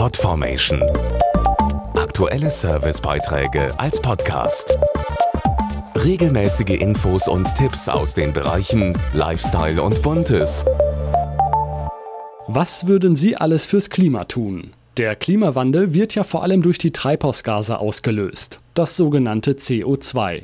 Podformation. Aktuelle Servicebeiträge als Podcast. Regelmäßige Infos und Tipps aus den Bereichen Lifestyle und Buntes. Was würden Sie alles fürs Klima tun? Der Klimawandel wird ja vor allem durch die Treibhausgase ausgelöst, das sogenannte CO2.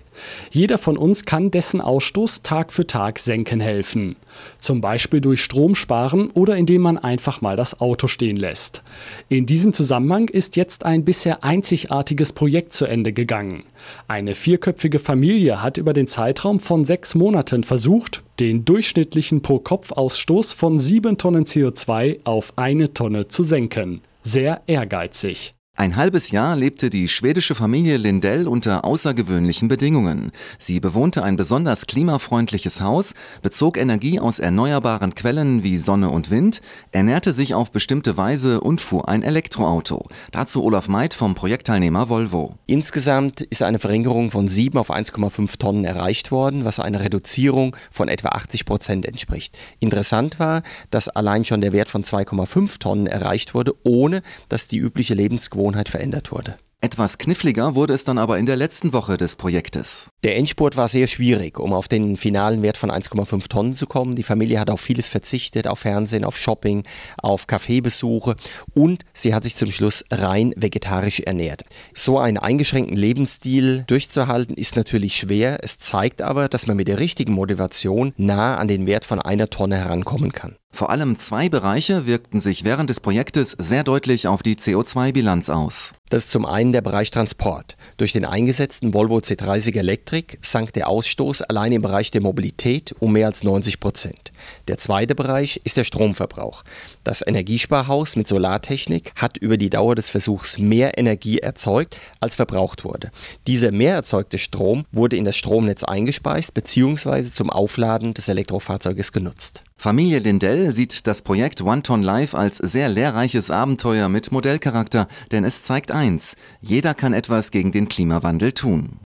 Jeder von uns kann dessen Ausstoß Tag für Tag senken helfen. Zum Beispiel durch Stromsparen oder indem man einfach mal das Auto stehen lässt. In diesem Zusammenhang ist jetzt ein bisher einzigartiges Projekt zu Ende gegangen. Eine vierköpfige Familie hat über den Zeitraum von sechs Monaten versucht, den durchschnittlichen Pro-Kopf-Ausstoß von sieben Tonnen CO2 auf eine Tonne zu senken sehr ehrgeizig. Ein halbes Jahr lebte die schwedische Familie Lindell unter außergewöhnlichen Bedingungen. Sie bewohnte ein besonders klimafreundliches Haus, bezog Energie aus erneuerbaren Quellen wie Sonne und Wind, ernährte sich auf bestimmte Weise und fuhr ein Elektroauto. Dazu Olaf Meid vom Projektteilnehmer Volvo. Insgesamt ist eine Verringerung von 7 auf 1,5 Tonnen erreicht worden, was einer Reduzierung von etwa 80 Prozent entspricht. Interessant war, dass allein schon der Wert von 2,5 Tonnen erreicht wurde, ohne dass die übliche Lebensquote Gewohnheit verändert wurde. Etwas kniffliger wurde es dann aber in der letzten Woche des Projektes. Der Endspurt war sehr schwierig, um auf den finalen Wert von 1,5 Tonnen zu kommen. Die Familie hat auf vieles verzichtet, auf Fernsehen, auf Shopping, auf Kaffeebesuche und sie hat sich zum Schluss rein vegetarisch ernährt. So einen eingeschränkten Lebensstil durchzuhalten ist natürlich schwer. Es zeigt aber, dass man mit der richtigen Motivation nah an den Wert von einer Tonne herankommen kann. Vor allem zwei Bereiche wirkten sich während des Projektes sehr deutlich auf die CO2-Bilanz aus. Das ist zum einen der Bereich Transport. Durch den eingesetzten Volvo C30 Electric sank der Ausstoß allein im Bereich der Mobilität um mehr als 90 Prozent. Der zweite Bereich ist der Stromverbrauch. Das Energiesparhaus mit Solartechnik hat über die Dauer des Versuchs mehr Energie erzeugt, als verbraucht wurde. Dieser mehr erzeugte Strom wurde in das Stromnetz eingespeist bzw. zum Aufladen des Elektrofahrzeuges genutzt. Familie Lindell sieht das Projekt One Ton Life als sehr lehrreiches Abenteuer mit Modellcharakter, denn es zeigt eins, jeder kann etwas gegen den Klimawandel tun.